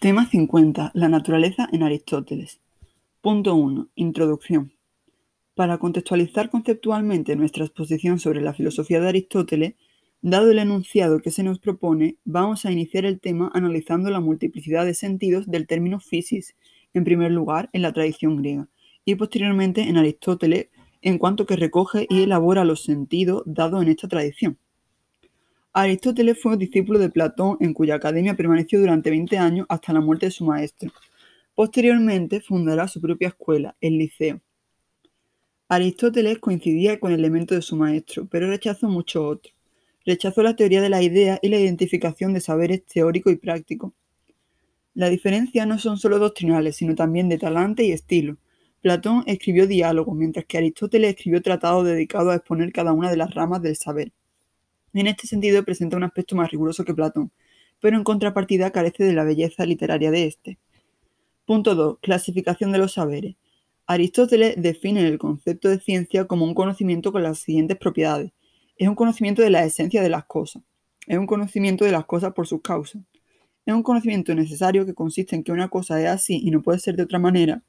Tema 50. La naturaleza en Aristóteles. Punto 1. Introducción. Para contextualizar conceptualmente nuestra exposición sobre la filosofía de Aristóteles, dado el enunciado que se nos propone, vamos a iniciar el tema analizando la multiplicidad de sentidos del término physis, en primer lugar en la tradición griega, y posteriormente en Aristóteles, en cuanto que recoge y elabora los sentidos dados en esta tradición. Aristóteles fue un discípulo de Platón en cuya academia permaneció durante 20 años hasta la muerte de su maestro. Posteriormente fundará su propia escuela, el Liceo. Aristóteles coincidía con elementos de su maestro, pero rechazó muchos otros. Rechazó la teoría de la idea y la identificación de saberes teóricos y prácticos. Las diferencias no son solo doctrinales, sino también de talante y estilo. Platón escribió diálogos, mientras que Aristóteles escribió tratados dedicados a exponer cada una de las ramas del saber. En este sentido presenta un aspecto más riguroso que Platón, pero en contrapartida carece de la belleza literaria de este. Punto 2. Clasificación de los saberes. Aristóteles define el concepto de ciencia como un conocimiento con las siguientes propiedades. Es un conocimiento de la esencia de las cosas. Es un conocimiento de las cosas por sus causas. Es un conocimiento necesario que consiste en que una cosa es así y no puede ser de otra manera.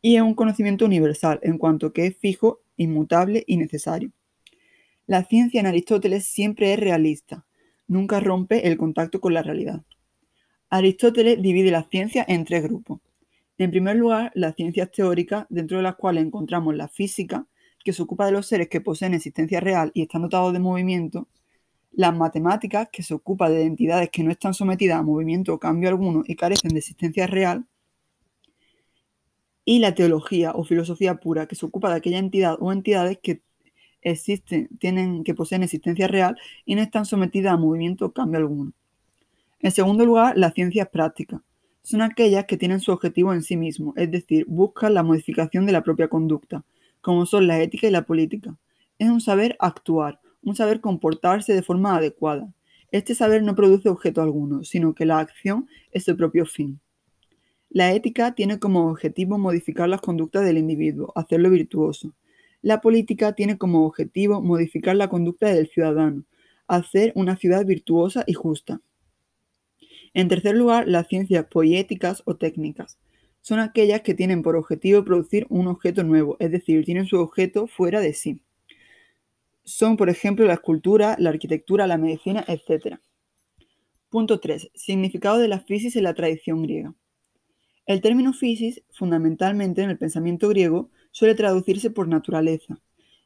Y es un conocimiento universal en cuanto que es fijo, inmutable y necesario. La ciencia en Aristóteles siempre es realista, nunca rompe el contacto con la realidad. Aristóteles divide la ciencia en tres grupos. En primer lugar, las ciencias teóricas, dentro de las cuales encontramos la física, que se ocupa de los seres que poseen existencia real y están dotados de movimiento, las matemáticas, que se ocupa de entidades que no están sometidas a movimiento o cambio alguno y carecen de existencia real, y la teología o filosofía pura, que se ocupa de aquella entidad o entidades que existen, tienen, que poseen existencia real y no están sometidas a movimiento o cambio alguno. En segundo lugar, las ciencias prácticas. Son aquellas que tienen su objetivo en sí mismo, es decir, buscan la modificación de la propia conducta, como son la ética y la política. Es un saber actuar, un saber comportarse de forma adecuada. Este saber no produce objeto alguno, sino que la acción es su propio fin. La ética tiene como objetivo modificar las conductas del individuo, hacerlo virtuoso. La política tiene como objetivo modificar la conducta del ciudadano, hacer una ciudad virtuosa y justa. En tercer lugar, las ciencias poéticas o técnicas. Son aquellas que tienen por objetivo producir un objeto nuevo, es decir, tienen su objeto fuera de sí. Son, por ejemplo, la escultura, la arquitectura, la medicina, etc. Punto 3. Significado de la física en la tradición griega. El término physis, fundamentalmente en el pensamiento griego, suele traducirse por naturaleza.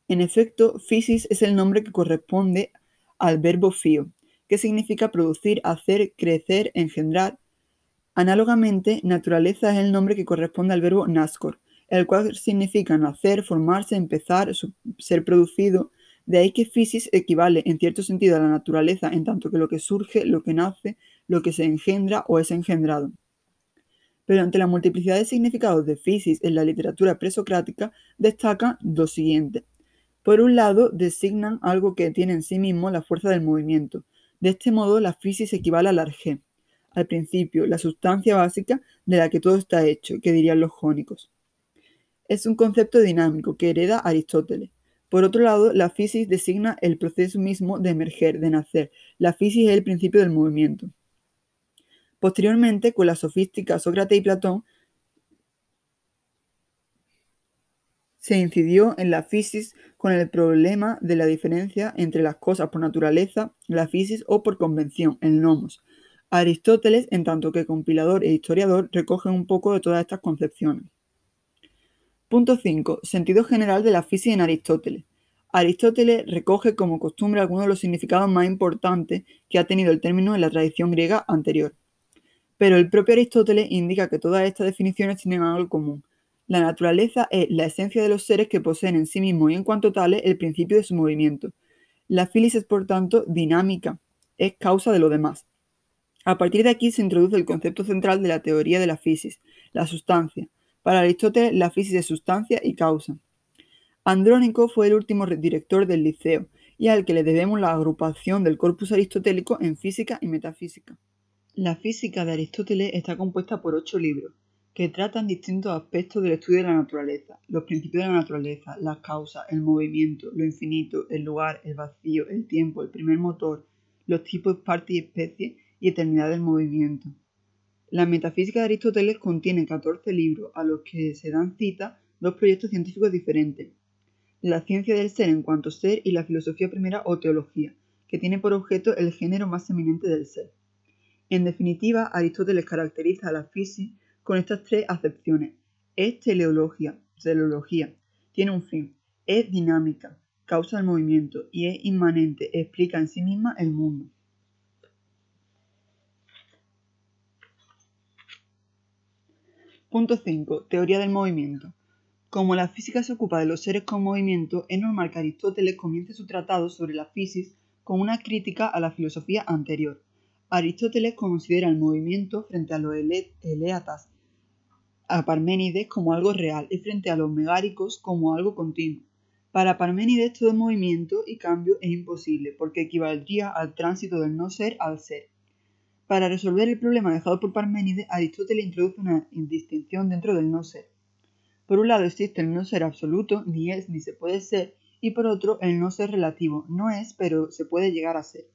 En efecto, physis es el nombre que corresponde al verbo fio, que significa producir, hacer, crecer, engendrar. Análogamente, naturaleza es el nombre que corresponde al verbo nascor, el cual significa nacer, formarse, empezar, ser producido. De ahí que physis equivale en cierto sentido a la naturaleza en tanto que lo que surge, lo que nace, lo que se engendra o es engendrado. Pero ante la multiplicidad de significados de physis en la literatura presocrática, destacan dos siguientes. Por un lado, designan algo que tiene en sí mismo la fuerza del movimiento. De este modo, la physis equivale al arjé, al principio, la sustancia básica de la que todo está hecho, que dirían los jónicos. Es un concepto dinámico que hereda Aristóteles. Por otro lado, la physis designa el proceso mismo de emerger, de nacer. La physis es el principio del movimiento. Posteriormente, con la sofística Sócrates y Platón, se incidió en la physis con el problema de la diferencia entre las cosas por naturaleza, la physis o por convención, el nomos. Aristóteles, en tanto que compilador e historiador, recoge un poco de todas estas concepciones. Punto 5. Sentido general de la física en Aristóteles. Aristóteles recoge como costumbre algunos de los significados más importantes que ha tenido el término en la tradición griega anterior. Pero el propio Aristóteles indica que todas estas definiciones tienen algo común. La naturaleza es la esencia de los seres que poseen en sí mismos y en cuanto tales el principio de su movimiento. La filis es, por tanto, dinámica, es causa de lo demás. A partir de aquí se introduce el concepto central de la teoría de la fisis, la sustancia. Para Aristóteles, la fisis es sustancia y causa. Andrónico fue el último director del Liceo y al que le debemos la agrupación del corpus aristotélico en física y metafísica. La física de Aristóteles está compuesta por ocho libros, que tratan distintos aspectos del estudio de la naturaleza, los principios de la naturaleza, las causas, el movimiento, lo infinito, el lugar, el vacío, el tiempo, el primer motor, los tipos, partes y especies y eternidad del movimiento. La metafísica de Aristóteles contiene 14 libros a los que se dan cita dos proyectos científicos diferentes. La ciencia del ser en cuanto ser y la filosofía primera o teología, que tiene por objeto el género más eminente del ser. En definitiva, Aristóteles caracteriza a la física con estas tres acepciones. Es teleología, teleología, tiene un fin, es dinámica, causa el movimiento y es inmanente, explica en sí misma el mundo. Punto 5. Teoría del movimiento. Como la física se ocupa de los seres con movimiento, es normal que Aristóteles comience su tratado sobre la física con una crítica a la filosofía anterior. Aristóteles considera el movimiento frente a los eleatas, a Parménides como algo real y frente a los megáricos como algo continuo. Para Parménides todo movimiento y cambio es imposible porque equivaldría al tránsito del no ser al ser. Para resolver el problema dejado por Parménides, Aristóteles introduce una distinción dentro del no ser. Por un lado existe el no ser absoluto, ni es ni se puede ser, y por otro el no ser relativo, no es pero se puede llegar a ser.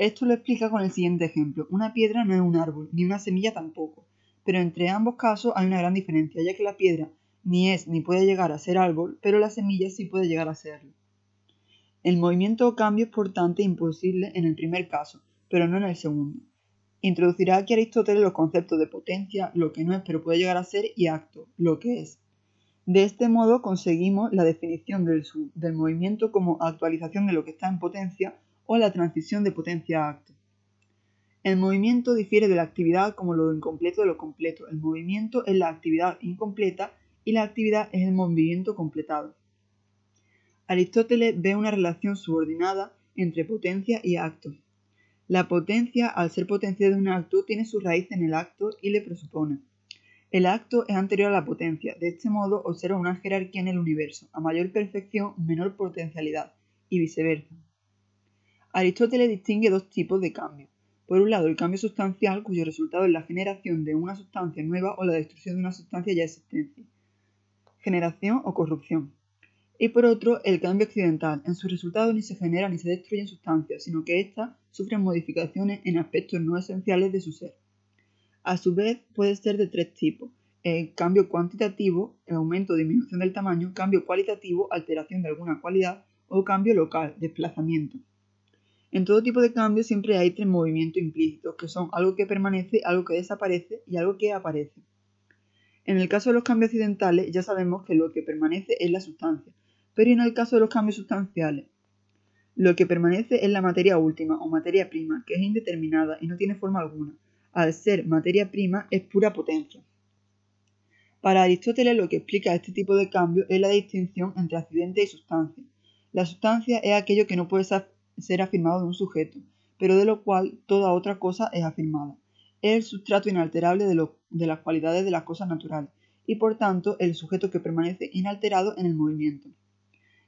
Esto lo explica con el siguiente ejemplo. Una piedra no es un árbol, ni una semilla tampoco, pero entre ambos casos hay una gran diferencia, ya que la piedra ni es ni puede llegar a ser árbol, pero la semilla sí puede llegar a serlo. El movimiento o cambio es por tanto imposible en el primer caso, pero no en el segundo. Introducirá aquí Aristóteles los conceptos de potencia, lo que no es pero puede llegar a ser, y acto, lo que es. De este modo conseguimos la definición del, del movimiento como actualización de lo que está en potencia o la transición de potencia a acto. El movimiento difiere de la actividad como lo incompleto de lo completo. El movimiento es la actividad incompleta y la actividad es el movimiento completado. Aristóteles ve una relación subordinada entre potencia y acto. La potencia, al ser potencia de un acto, tiene su raíz en el acto y le presupone. El acto es anterior a la potencia, de este modo observa una jerarquía en el universo, a mayor perfección, menor potencialidad, y viceversa. Aristóteles distingue dos tipos de cambio. Por un lado, el cambio sustancial, cuyo resultado es la generación de una sustancia nueva o la destrucción de una sustancia ya existente. Generación o corrupción. Y por otro, el cambio accidental. En su resultado ni se genera ni se destruyen sustancias, sino que éstas sufren modificaciones en aspectos no esenciales de su ser. A su vez, puede ser de tres tipos. El cambio cuantitativo, el aumento o disminución del tamaño, cambio cualitativo, alteración de alguna cualidad, o cambio local, desplazamiento. En todo tipo de cambio siempre hay tres movimientos implícitos, que son algo que permanece, algo que desaparece y algo que aparece. En el caso de los cambios accidentales ya sabemos que lo que permanece es la sustancia, pero en el caso de los cambios sustanciales, lo que permanece es la materia última o materia prima, que es indeterminada y no tiene forma alguna, al ser materia prima, es pura potencia. Para Aristóteles lo que explica este tipo de cambio es la distinción entre accidente y sustancia. La sustancia es aquello que no puede ser afirmado de un sujeto, pero de lo cual toda otra cosa es afirmada. Es el sustrato inalterable de, de las cualidades de las cosas naturales, y por tanto el sujeto que permanece inalterado en el movimiento.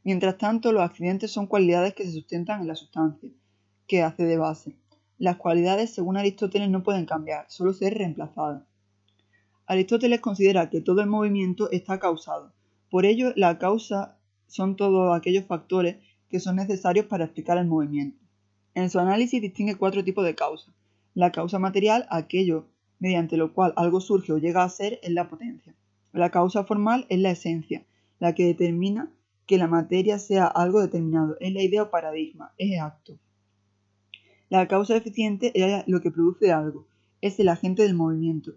Mientras tanto, los accidentes son cualidades que se sustentan en la sustancia, que hace de base. Las cualidades, según Aristóteles, no pueden cambiar, solo ser reemplazadas. Aristóteles considera que todo el movimiento está causado. Por ello, la causa son todos aquellos factores que son necesarios para explicar el movimiento. En su análisis distingue cuatro tipos de causa. La causa material, aquello mediante lo cual algo surge o llega a ser, es la potencia. La causa formal es la esencia, la que determina que la materia sea algo determinado, es la idea o paradigma, es acto. La causa eficiente es lo que produce algo, es el agente del movimiento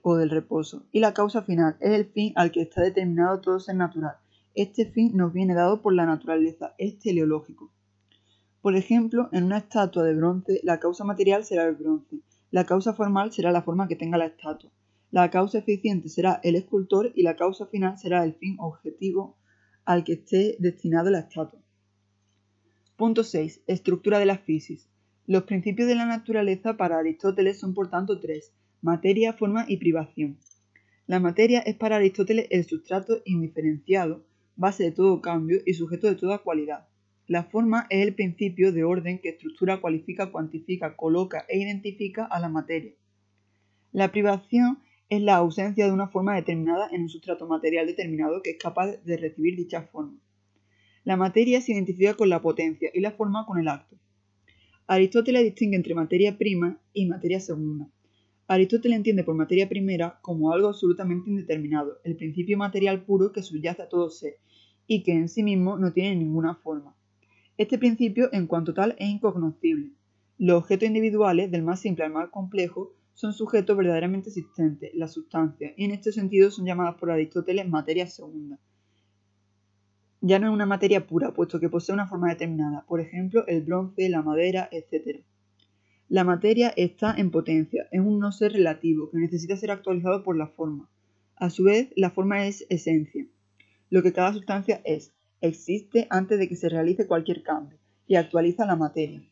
o del reposo. Y la causa final es el fin al que está determinado todo ser natural. Este fin nos viene dado por la naturaleza, es teleológico. Por ejemplo, en una estatua de bronce, la causa material será el bronce, la causa formal será la forma que tenga la estatua, la causa eficiente será el escultor y la causa final será el fin objetivo al que esté destinado la estatua. Punto 6. Estructura de la física. Los principios de la naturaleza para Aristóteles son por tanto tres, materia, forma y privación. La materia es para Aristóteles el sustrato indiferenciado, base de todo cambio y sujeto de toda cualidad. La forma es el principio de orden que estructura, cualifica, cuantifica, coloca e identifica a la materia. La privación es la ausencia de una forma determinada en un sustrato material determinado que es capaz de recibir dicha forma. La materia se identifica con la potencia y la forma con el acto. Aristóteles distingue entre materia prima y materia segunda. Aristóteles entiende por materia primera como algo absolutamente indeterminado, el principio material puro que subyace a todo ser, y que en sí mismo no tiene ninguna forma. Este principio, en cuanto tal, es incognoscible. Los objetos individuales, del más simple al más complejo, son sujetos verdaderamente existentes, las sustancias, y en este sentido son llamadas por Aristóteles materia segunda. Ya no es una materia pura, puesto que posee una forma determinada, por ejemplo, el bronce, la madera, etc. La materia está en potencia, es un no ser relativo que necesita ser actualizado por la forma. A su vez, la forma es esencia, lo que cada sustancia es, existe antes de que se realice cualquier cambio, y actualiza la materia.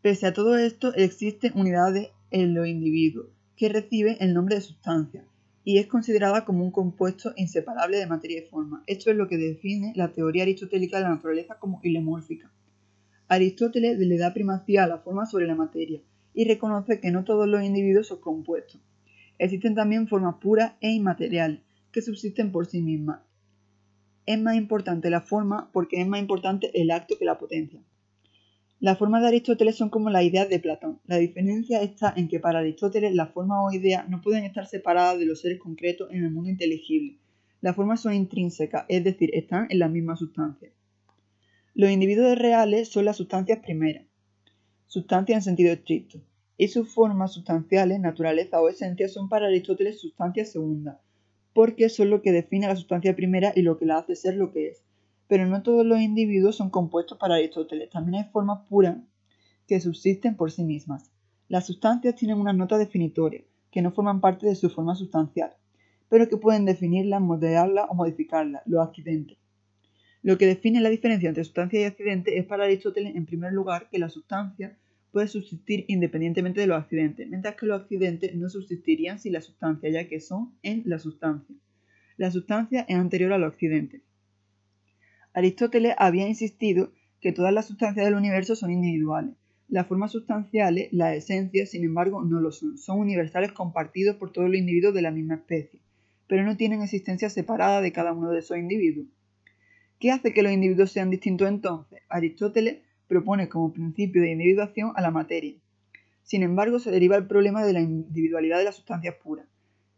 Pese a todo esto, existen unidades en los individuos, que reciben el nombre de sustancia, y es considerada como un compuesto inseparable de materia y forma. Esto es lo que define la teoría aristotélica de la naturaleza como ilemórfica. Aristóteles le da primacía a la forma sobre la materia y reconoce que no todos los individuos son compuestos. Existen también formas puras e inmateriales que subsisten por sí mismas. Es más importante la forma porque es más importante el acto que la potencia. Las formas de Aristóteles son como las ideas de Platón. La diferencia está en que para Aristóteles las formas o ideas no pueden estar separadas de los seres concretos en el mundo inteligible. Las formas son intrínsecas, es decir, están en la misma sustancia. Los individuos reales son las sustancias primeras, sustancias en sentido estricto, y sus formas sustanciales, naturaleza o esencia son para Aristóteles sustancias segundas, porque son lo que define la sustancia primera y lo que la hace ser lo que es. Pero no todos los individuos son compuestos para Aristóteles, también hay formas puras que subsisten por sí mismas. Las sustancias tienen unas notas definitorias, que no forman parte de su forma sustancial, pero que pueden definirla, modelarla o modificarla, los accidentes. Lo que define la diferencia entre sustancia y accidente es para Aristóteles, en primer lugar, que la sustancia puede subsistir independientemente de los accidentes, mientras que los accidentes no subsistirían sin la sustancia, ya que son en la sustancia. La sustancia es anterior a los accidentes. Aristóteles había insistido que todas las sustancias del universo son individuales. Las formas sustanciales, las esencias, sin embargo, no lo son. Son universales compartidos por todos los individuos de la misma especie, pero no tienen existencia separada de cada uno de esos individuos. ¿Qué hace que los individuos sean distintos entonces? Aristóteles propone como principio de individuación a la materia. Sin embargo, se deriva el problema de la individualidad de las sustancias puras.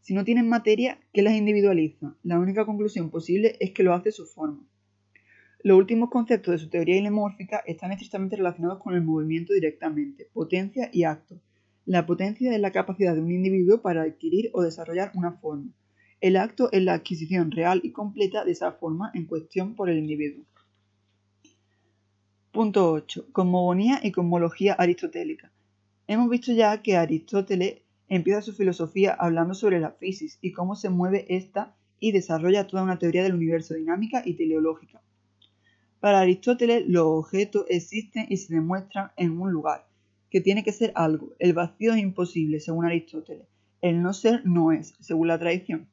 Si no tienen materia, ¿qué las individualiza? La única conclusión posible es que lo hace su forma. Los últimos conceptos de su teoría ilemórfica están estrictamente relacionados con el movimiento directamente, potencia y acto. La potencia es la capacidad de un individuo para adquirir o desarrollar una forma. El acto es la adquisición real y completa de esa forma en cuestión por el individuo. Punto 8. Cosmogonía y cosmología aristotélica. Hemos visto ya que Aristóteles empieza su filosofía hablando sobre la física y cómo se mueve ésta y desarrolla toda una teoría del universo dinámica y teleológica. Para Aristóteles, los objetos existen y se demuestran en un lugar, que tiene que ser algo. El vacío es imposible, según Aristóteles. El no ser no es, según la tradición.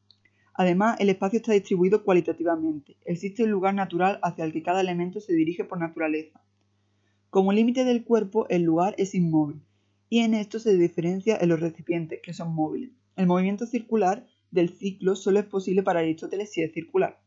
Además, el espacio está distribuido cualitativamente. Existe un lugar natural hacia el que cada elemento se dirige por naturaleza. Como límite del cuerpo, el lugar es inmóvil, y en esto se diferencia en los recipientes, que son móviles. El movimiento circular del ciclo solo es posible para Aristóteles si es circular.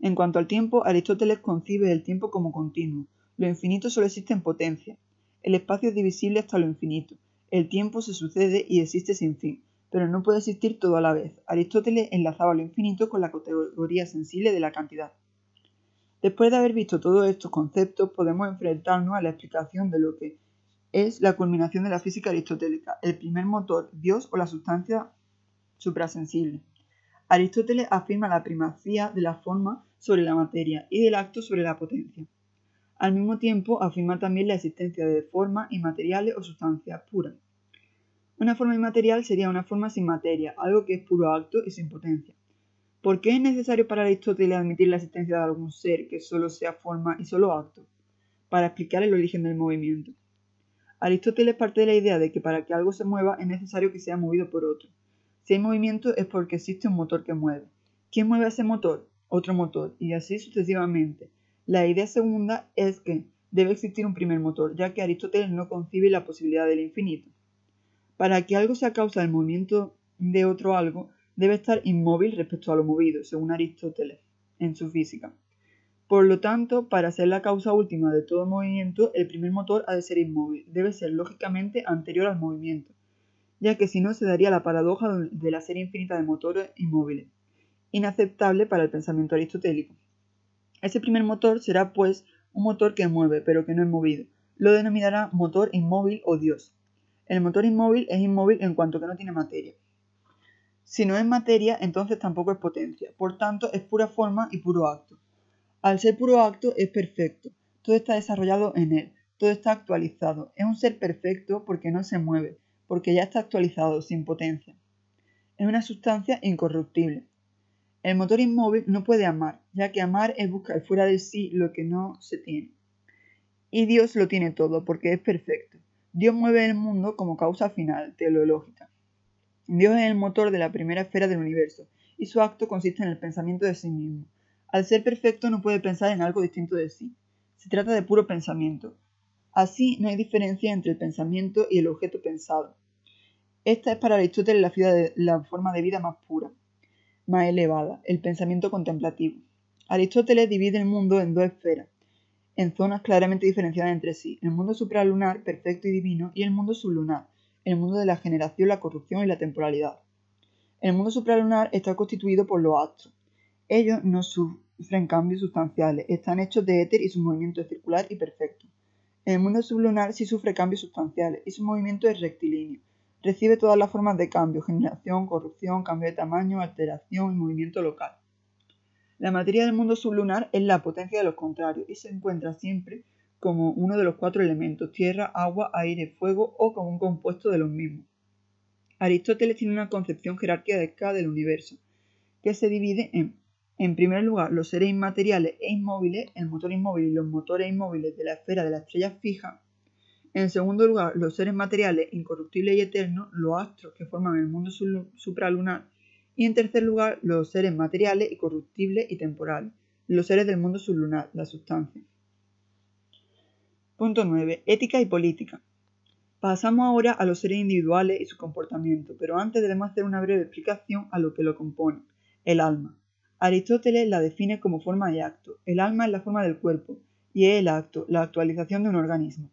En cuanto al tiempo, Aristóteles concibe el tiempo como continuo. Lo infinito solo existe en potencia. El espacio es divisible hasta lo infinito. El tiempo se sucede y existe sin fin pero no puede existir todo a la vez. Aristóteles enlazaba lo infinito con la categoría sensible de la cantidad. Después de haber visto todos estos conceptos, podemos enfrentarnos a la explicación de lo que es la culminación de la física aristotélica, el primer motor, Dios o la sustancia suprasensible. Aristóteles afirma la primacía de la forma sobre la materia y del acto sobre la potencia. Al mismo tiempo, afirma también la existencia de formas inmateriales o sustancias puras. Una forma inmaterial sería una forma sin materia, algo que es puro acto y sin potencia. ¿Por qué es necesario para Aristóteles admitir la existencia de algún ser que solo sea forma y solo acto? Para explicar el origen del movimiento. Aristóteles parte de la idea de que para que algo se mueva es necesario que sea movido por otro. Si hay movimiento es porque existe un motor que mueve. ¿Quién mueve ese motor? Otro motor, y así sucesivamente. La idea segunda es que debe existir un primer motor, ya que Aristóteles no concibe la posibilidad del infinito. Para que algo sea causa del movimiento de otro algo, debe estar inmóvil respecto a lo movido, según Aristóteles, en su física. Por lo tanto, para ser la causa última de todo movimiento, el primer motor ha de ser inmóvil, debe ser lógicamente anterior al movimiento. ya que si no se daría la paradoja de la serie infinita de motores inmóviles, inaceptable para el pensamiento aristotélico. Ese primer motor será, pues, un motor que mueve, pero que no es movido. Lo denominará motor inmóvil o Dios. El motor inmóvil es inmóvil en cuanto que no tiene materia. Si no es materia, entonces tampoco es potencia. Por tanto, es pura forma y puro acto. Al ser puro acto, es perfecto. Todo está desarrollado en él. Todo está actualizado. Es un ser perfecto porque no se mueve, porque ya está actualizado, sin potencia. Es una sustancia incorruptible. El motor inmóvil no puede amar, ya que amar es buscar fuera de sí lo que no se tiene. Y Dios lo tiene todo, porque es perfecto. Dios mueve el mundo como causa final, teleológica. Dios es el motor de la primera esfera del universo, y su acto consiste en el pensamiento de sí mismo. Al ser perfecto no puede pensar en algo distinto de sí. Se trata de puro pensamiento. Así no hay diferencia entre el pensamiento y el objeto pensado. Esta es para Aristóteles la, la forma de vida más pura, más elevada, el pensamiento contemplativo. Aristóteles divide el mundo en dos esferas, en zonas claramente diferenciadas entre sí, el mundo supralunar, perfecto y divino, y el mundo sublunar, el mundo de la generación, la corrupción y la temporalidad. El mundo supralunar está constituido por los astros. Ellos no sufren cambios sustanciales, están hechos de éter y su movimiento es circular y perfecto. El mundo sublunar sí sufre cambios sustanciales y su movimiento es rectilíneo. Recibe todas las formas de cambio, generación, corrupción, cambio de tamaño, alteración y movimiento local. La materia del mundo sublunar es la potencia de los contrarios y se encuentra siempre como uno de los cuatro elementos, tierra, agua, aire, fuego o como un compuesto de los mismos. Aristóteles tiene una concepción jerárquica del universo, que se divide en, en primer lugar, los seres inmateriales e inmóviles, el motor inmóvil y los motores inmóviles de la esfera de la estrella fija. En segundo lugar, los seres materiales, incorruptibles y eternos, los astros que forman el mundo supralunar y en tercer lugar, los seres materiales y corruptibles y temporales, los seres del mundo sublunar, la sustancia. Punto 9. Ética y política. Pasamos ahora a los seres individuales y su comportamiento, pero antes debemos hacer una breve explicación a lo que lo compone, el alma. Aristóteles la define como forma de acto. El alma es la forma del cuerpo y es el acto, la actualización de un organismo.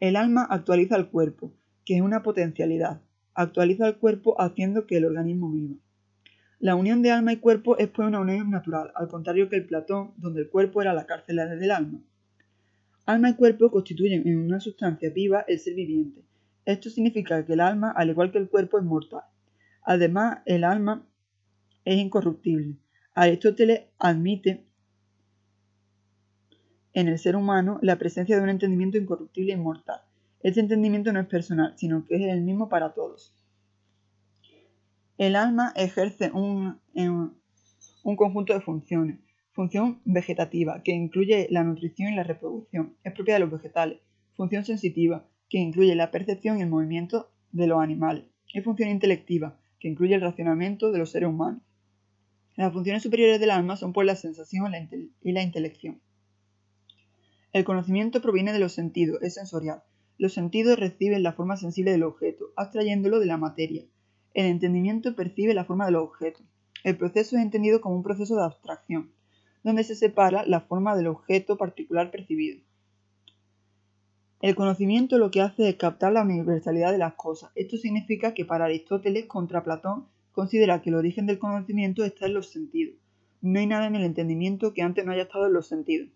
El alma actualiza el cuerpo, que es una potencialidad. Actualiza el cuerpo haciendo que el organismo viva. La unión de alma y cuerpo es pues una unión natural, al contrario que el Platón, donde el cuerpo era la cárcel del alma. Alma y cuerpo constituyen en una sustancia viva el ser viviente. Esto significa que el alma, al igual que el cuerpo, es mortal. Además, el alma es incorruptible. Aristóteles admite en el ser humano la presencia de un entendimiento incorruptible e inmortal. Este entendimiento no es personal, sino que es el mismo para todos. El alma ejerce un, conjunto de funciones. Función vegetativa, que incluye la nutrición y la reproducción, es propia de los vegetales. Función sensitiva, que incluye la percepción y el movimiento de los animales. Y función intelectiva, que incluye el racionamiento de los seres humanos. Las funciones superiores del alma son pues la sensación y la intelección. El conocimiento proviene de los sentidos, es sensorial. Los sentidos reciben la forma sensible del objeto, abstrayéndolo de la materia, el entendimiento percibe la forma de los objetos. El proceso es entendido como un proceso de abstracción, donde se separa la forma del objeto particular percibido. El conocimiento lo que hace es captar la universalidad de las cosas. Esto significa que para Aristóteles, contra Platón, considera que el origen del conocimiento está en los sentidos. No hay nada en el entendimiento que antes no haya estado en los sentidos.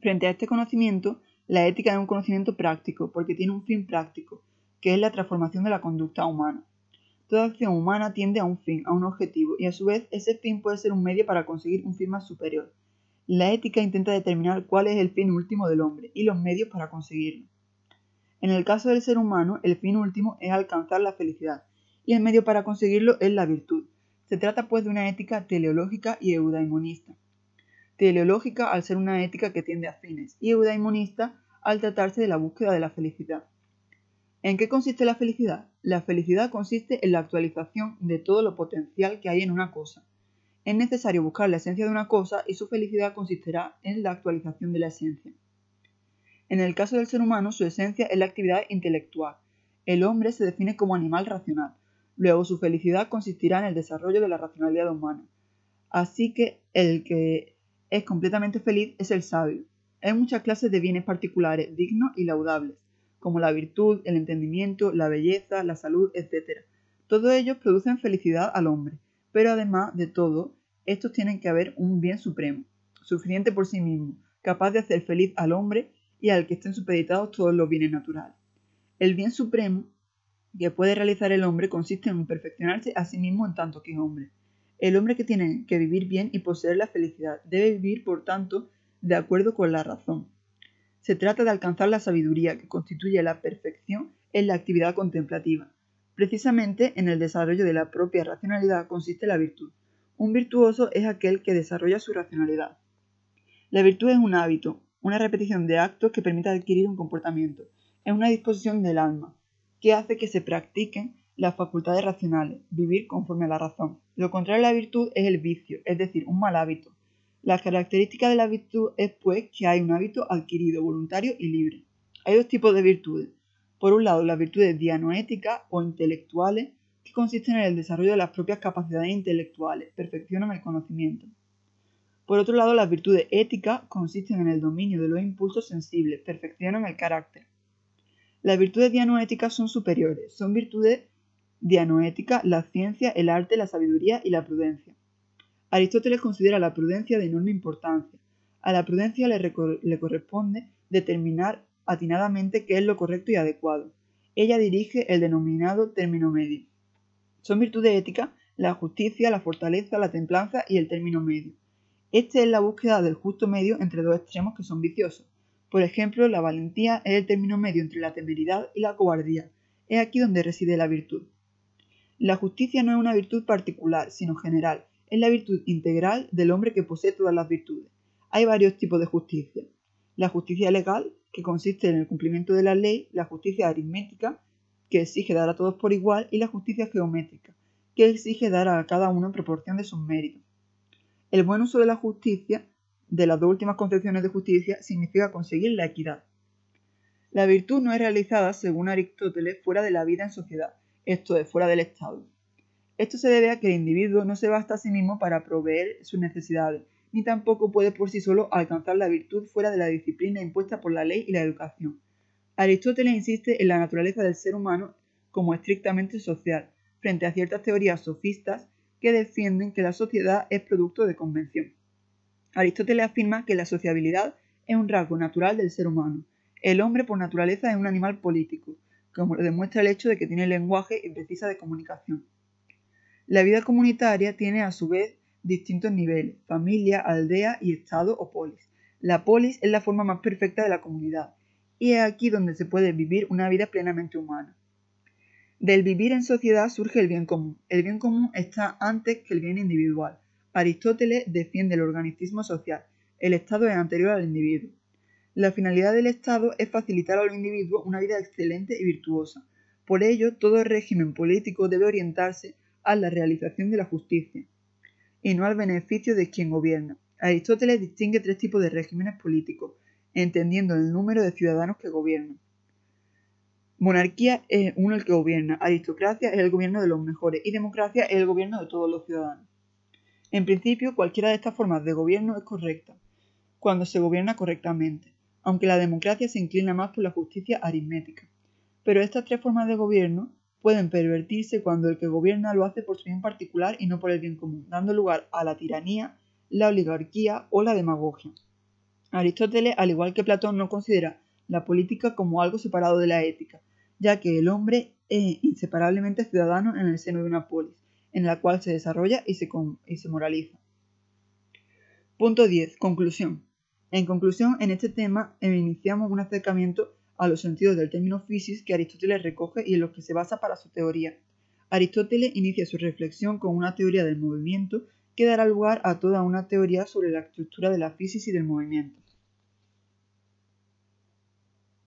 Frente a este conocimiento, la ética es un conocimiento práctico, porque tiene un fin práctico, que es la transformación de la conducta humana. Toda acción humana tiende a un fin, a un objetivo, y a su vez ese fin puede ser un medio para conseguir un fin más superior. La ética intenta determinar cuál es el fin último del hombre y los medios para conseguirlo. En el caso del ser humano, el fin último es alcanzar la felicidad, y el medio para conseguirlo es la virtud. Se trata pues de una ética teleológica y eudaimonista. Teleológica al ser una ética que tiende a fines, y eudaimonista al tratarse de la búsqueda de la felicidad. ¿En qué consiste la felicidad? La felicidad consiste en la actualización de todo lo potencial que hay en una cosa. Es necesario buscar la esencia de una cosa y su felicidad consistirá en la actualización de la esencia. En el caso del ser humano, su esencia es la actividad intelectual. El hombre se define como animal racional. Luego, su felicidad consistirá en el desarrollo de la racionalidad humana. Así que el que es completamente feliz es el sabio. Hay muchas clases de bienes particulares, dignos y laudables como la virtud, el entendimiento, la belleza, la salud, etc. Todos ellos producen felicidad al hombre, pero además de todo, estos tienen que haber un bien supremo, suficiente por sí mismo, capaz de hacer feliz al hombre y al que estén supeditados todos los bienes naturales. El bien supremo que puede realizar el hombre consiste en perfeccionarse a sí mismo en tanto que hombre. El hombre que tiene que vivir bien y poseer la felicidad debe vivir, por tanto, de acuerdo con la razón. Se trata de alcanzar la sabiduría que constituye la perfección en la actividad contemplativa. Precisamente en el desarrollo de la propia racionalidad consiste la virtud. Un virtuoso es aquel que desarrolla su racionalidad. La virtud es un hábito, una repetición de actos que permite adquirir un comportamiento. Es una disposición del alma, que hace que se practiquen las facultades racionales, vivir conforme a la razón. Lo contrario a la virtud es el vicio, es decir, un mal hábito. La característica de la virtud es pues que hay un hábito adquirido, voluntario y libre. Hay dos tipos de virtudes. Por un lado, las virtudes dianoéticas o intelectuales, que consisten en el desarrollo de las propias capacidades intelectuales, perfeccionan el conocimiento. Por otro lado, las virtudes éticas consisten en el dominio de los impulsos sensibles, perfeccionan el carácter. Las virtudes dianoéticas son superiores, son virtudes dianoéticas la ciencia, el arte, la sabiduría y la prudencia. Aristóteles considera la prudencia de enorme importancia. A la prudencia le, corresponde determinar atinadamente qué es lo correcto y adecuado. Ella dirige el denominado término medio. Son virtudes éticas la justicia, la fortaleza, la templanza y el término medio. Esta es la búsqueda del justo medio entre dos extremos que son viciosos. Por ejemplo, la valentía es el término medio entre la temeridad y la cobardía. Es aquí donde reside la virtud. La justicia no es una virtud particular, sino general, es la virtud integral del hombre que posee todas las virtudes. Hay varios tipos de justicia. La justicia legal, que consiste en el cumplimiento de la ley, la justicia aritmética, que exige dar a todos por igual, y la justicia geométrica, que exige dar a cada uno en proporción de sus méritos. El buen uso de la justicia, de las dos últimas concepciones de justicia, significa conseguir la equidad. La virtud no es realizada, según Aristóteles, fuera de la vida en sociedad, esto es, fuera del Estado. Esto se debe a que el individuo no se basta a sí mismo para proveer sus necesidades, ni tampoco puede por sí solo alcanzar la virtud fuera de la disciplina impuesta por la ley y la educación. Aristóteles insiste en la naturaleza del ser humano como estrictamente social, frente a ciertas teorías sofistas que defienden que la sociedad es producto de convención. Aristóteles afirma que la sociabilidad es un rasgo natural del ser humano. El hombre por naturaleza es un animal político, como lo demuestra el hecho de que tiene lenguaje y precisa de comunicación. La vida comunitaria tiene a su vez distintos niveles, familia, aldea y estado o polis. La polis es la forma más perfecta de la comunidad, y es aquí donde se puede vivir una vida plenamente humana. Del vivir en sociedad surge el bien común. El bien común está antes que el bien individual. Aristóteles defiende el organicismo social. El Estado es anterior al individuo. La finalidad del Estado es facilitar a los individuos una vida excelente y virtuosa. Por ello, todo régimen político debe orientarse a la realización de la justicia y no al beneficio de quien gobierna. Aristóteles distingue tres tipos de regímenes políticos, entendiendo el número de ciudadanos que gobiernan. Monarquía es uno el que gobierna, aristocracia es el gobierno de los mejores y democracia es el gobierno de todos los ciudadanos. En principio, cualquiera de estas formas de gobierno es correcta, cuando se gobierna correctamente, aunque la democracia se inclina más por la justicia aritmética. Pero estas tres formas de gobierno pueden pervertirse cuando el que gobierna lo hace por su bien particular y no por el bien común, dando lugar a la tiranía, la oligarquía o la demagogia. Aristóteles, al igual que Platón, no considera la política como algo separado de la ética, ya que el hombre es inseparablemente ciudadano en el seno de una polis, en la cual se desarrolla y se, moraliza. Punto 10. Conclusión. En conclusión, en este tema iniciamos un acercamiento a los sentidos del término physis que Aristóteles recoge y en los que se basa para su teoría. Aristóteles inicia su reflexión con una teoría del movimiento que dará lugar a toda una teoría sobre la estructura de la física y del movimiento.